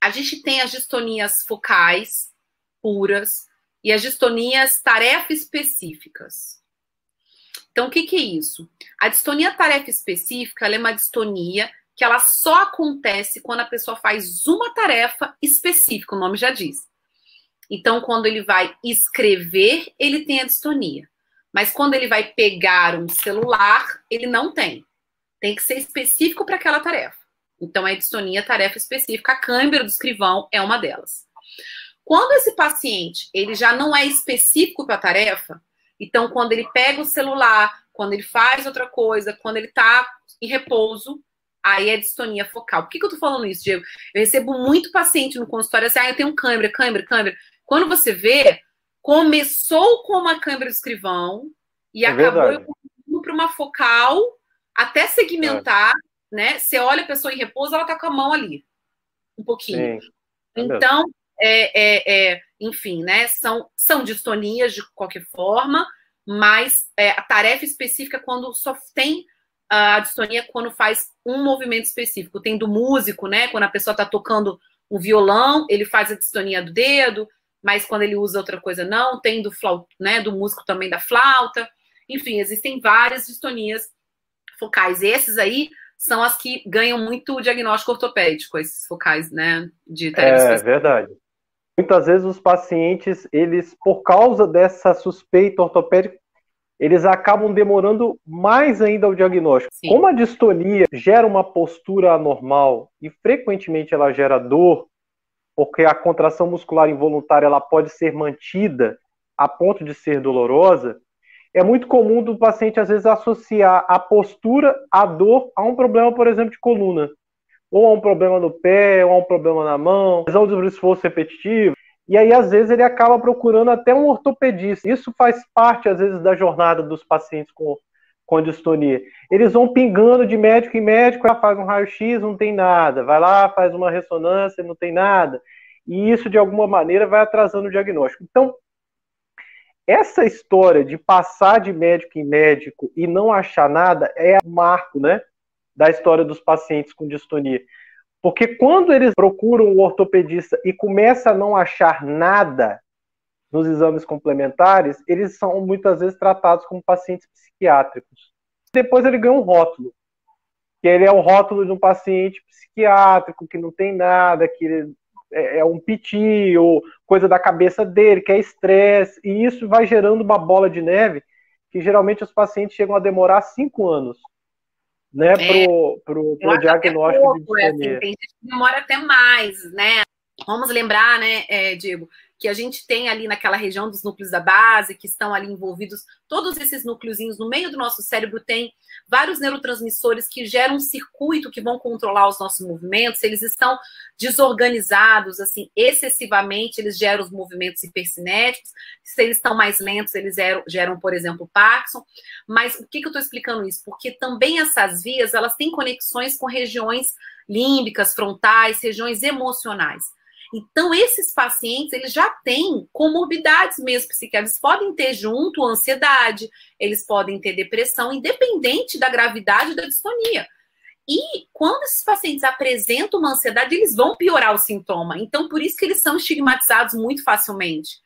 a gente tem as distonias focais puras e as distonias tarefa específicas. Então, o que, que é isso? A distonia tarefa específica é uma distonia que ela só acontece quando a pessoa faz uma tarefa específica, o nome já diz. Então, quando ele vai escrever, ele tem a distonia. Mas quando ele vai pegar um celular, ele não tem. Tem que ser específico para aquela tarefa. Então, é distonia tarefa específica. A câimbra do escrivão é uma delas. Quando esse paciente ele já não é específico para a tarefa, então quando ele pega o celular, quando ele faz outra coisa, quando ele está em repouso, aí é distonia focal. Por que, que eu tô falando isso, Diego? Eu recebo muito paciente no consultório assim, ah, eu tenho câimbra, câimbra, câimbra. Quando você vê, começou com uma câimbra do escrivão e é acabou indo para uma focal até segmentar, é. Né? Você olha a pessoa em repouso, ela tá com a mão ali, um pouquinho. Sim. É então, é, é, é, enfim, né? São, são distonias de qualquer forma, mas é, a tarefa específica é quando só tem a distonia quando faz um movimento específico. Tem do músico, né? Quando a pessoa está tocando um violão, ele faz a distonia do dedo, mas quando ele usa outra coisa, não. Tem do flauta, né? Do músico também da flauta. Enfim, existem várias distonias focais. Esses aí são as que ganham muito diagnóstico ortopédico, esses focais, né? De é verdade. Muitas vezes os pacientes, eles, por causa dessa suspeita ortopédica, eles acabam demorando mais ainda o diagnóstico. Sim. Como a distonia gera uma postura anormal e frequentemente ela gera dor, porque a contração muscular involuntária ela pode ser mantida a ponto de ser dolorosa, é muito comum do paciente às vezes associar a postura, a dor, a um problema, por exemplo, de coluna, ou a um problema no pé, ou a um problema na mão, lesão do esforço repetitivo. E aí, às vezes, ele acaba procurando até um ortopedista. Isso faz parte, às vezes, da jornada dos pacientes com, com distonia. Eles vão pingando de médico em médico, faz um raio-x, não tem nada. Vai lá, faz uma ressonância, não tem nada. E isso, de alguma maneira, vai atrasando o diagnóstico. Então, essa história de passar de médico em médico e não achar nada é o marco, né? Da história dos pacientes com distonia. Porque quando eles procuram o ortopedista e começam a não achar nada nos exames complementares, eles são muitas vezes tratados como pacientes psiquiátricos. Depois ele ganha um rótulo, que ele é o rótulo de um paciente psiquiátrico, que não tem nada, que é, é um piti, ou coisa da cabeça dele, que é estresse, e isso vai gerando uma bola de neve, que geralmente os pacientes chegam a demorar cinco anos né, é, pro, pro, pro diagnóstico pouco, de disfonia. É assim, tem gente que demora até mais, né? Vamos lembrar, né, é, Diego, que a gente tem ali naquela região dos núcleos da base, que estão ali envolvidos, todos esses núcleozinhos no meio do nosso cérebro tem vários neurotransmissores que geram um circuito que vão controlar os nossos movimentos, eles estão desorganizados, assim, excessivamente, eles geram os movimentos hipercinéticos, se eles estão mais lentos, eles geram, geram por exemplo, Parkinson, mas o que, que eu estou explicando isso? Porque também essas vias, elas têm conexões com regiões límbicas, frontais, regiões emocionais. Então, esses pacientes, eles já têm comorbidades mesmo psiquiátricas. Eles podem ter junto ansiedade, eles podem ter depressão, independente da gravidade da distonia. E quando esses pacientes apresentam uma ansiedade, eles vão piorar o sintoma. Então, por isso que eles são estigmatizados muito facilmente.